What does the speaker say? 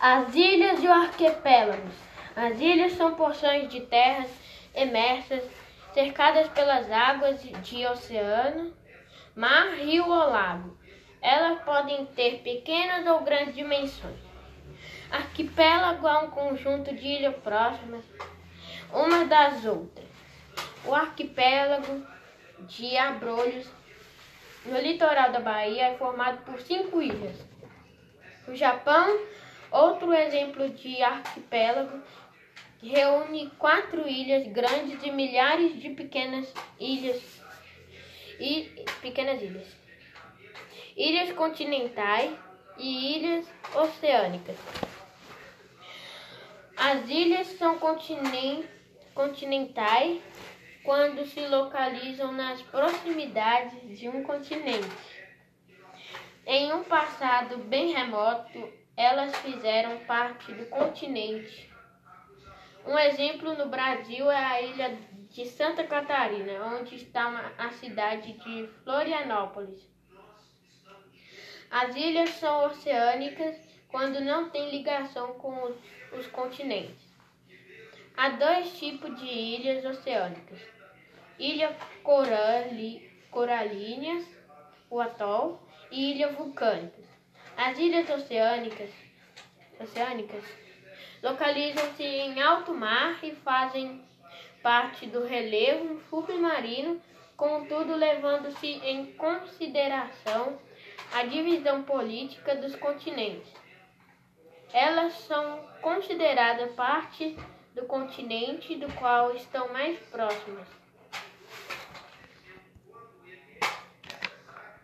As ilhas e o arquipélago. As ilhas são porções de terras emersas, cercadas pelas águas de oceano, mar, rio ou lago. Elas podem ter pequenas ou grandes dimensões. Arquipélago é um conjunto de ilhas próximas umas das outras. O arquipélago de Abrolhos, no litoral da Bahia, é formado por cinco ilhas. O Japão Outro exemplo de arquipélago reúne quatro ilhas grandes e milhares de pequenas ilhas e pequenas ilhas. Ilhas continentais e ilhas oceânicas. As ilhas são continentais quando se localizam nas proximidades de um continente. Em um passado bem remoto, elas fizeram parte do continente. Um exemplo no Brasil é a ilha de Santa Catarina, onde está a cidade de Florianópolis. As ilhas são oceânicas quando não têm ligação com os, os continentes. Há dois tipos de ilhas oceânicas: ilha coralíneas, o atol, e ilha vulcânicas. As ilhas oceânicas, oceânicas localizam-se em alto mar e fazem parte do relevo submarino, contudo levando-se em consideração a divisão política dos continentes. Elas são consideradas parte do continente do qual estão mais próximas.